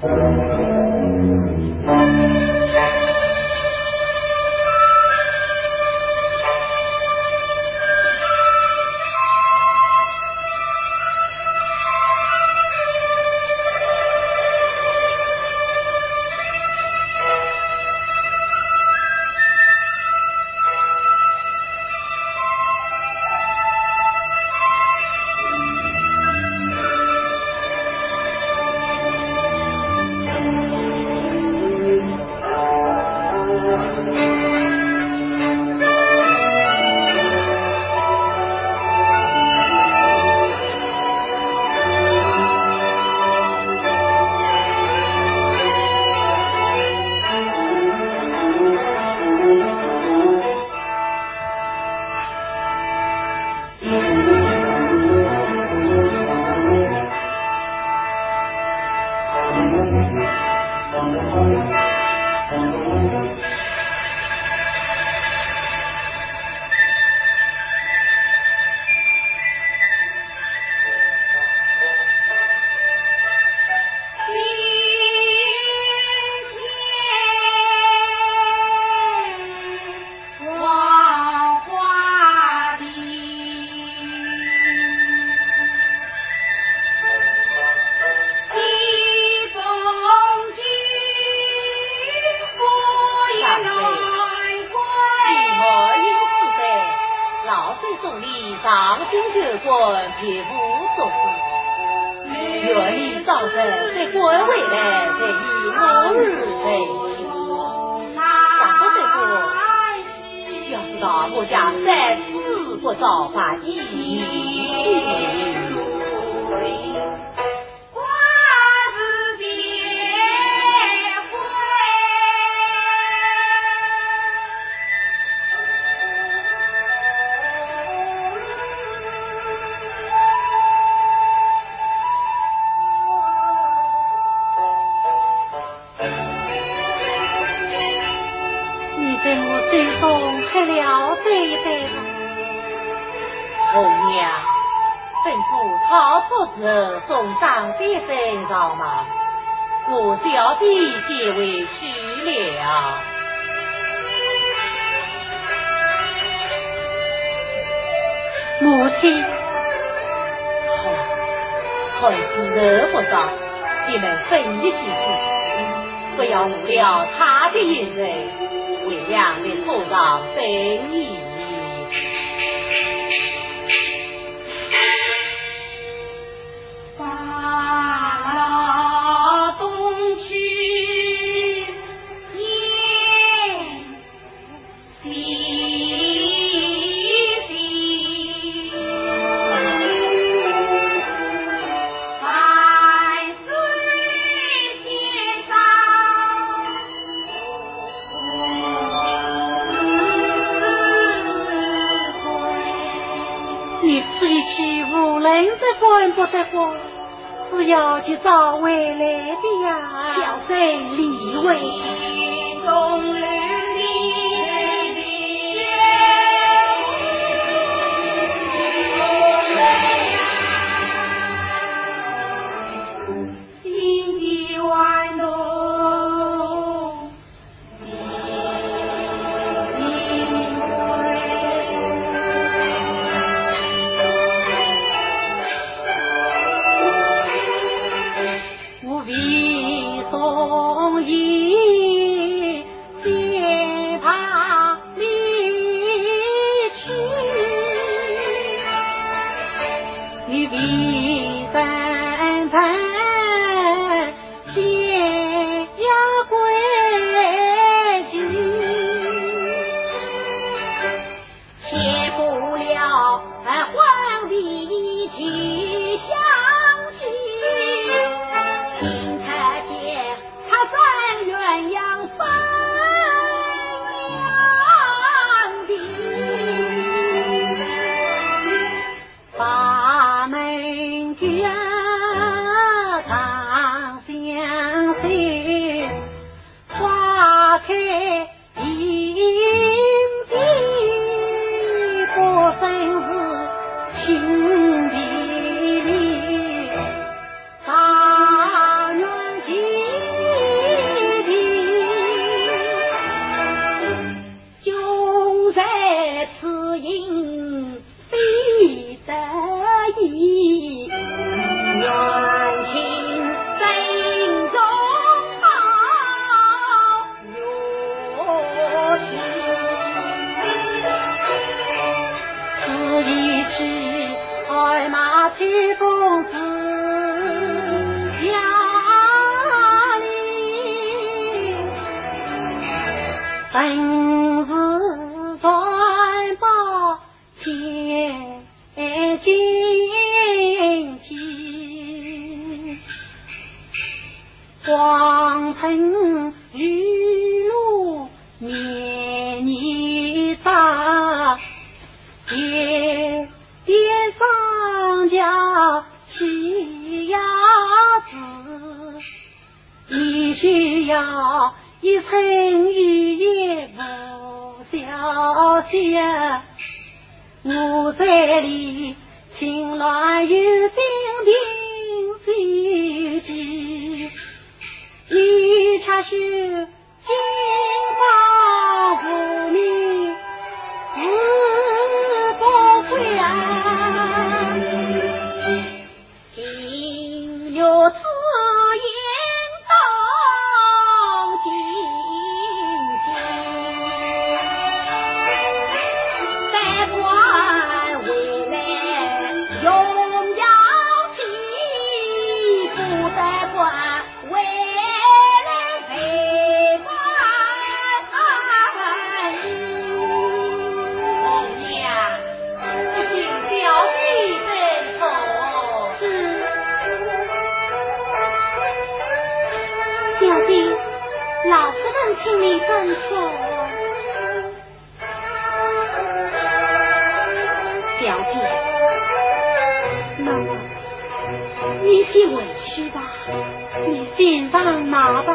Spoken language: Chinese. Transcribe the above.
Thank you. 当今的官皮肤松，愿你早日在官位来在一某日。想到这个，要知道我家三不造反，红娘吩咐草铺子送张三身上马，我小弟先回去了。母亲，孩孩子难不倒，你们分一些去，不要误了他的饮食，为娘也做到分宜。大夫是要去找未来的呀。小生李维此应非得已愿听圣宗保我去二马公需要子，你需要一村一夜不消歇。我这里心乱有心病心己，你却是。老夫人请你这么说，表姐，那么你先回去吧，你先上马吧。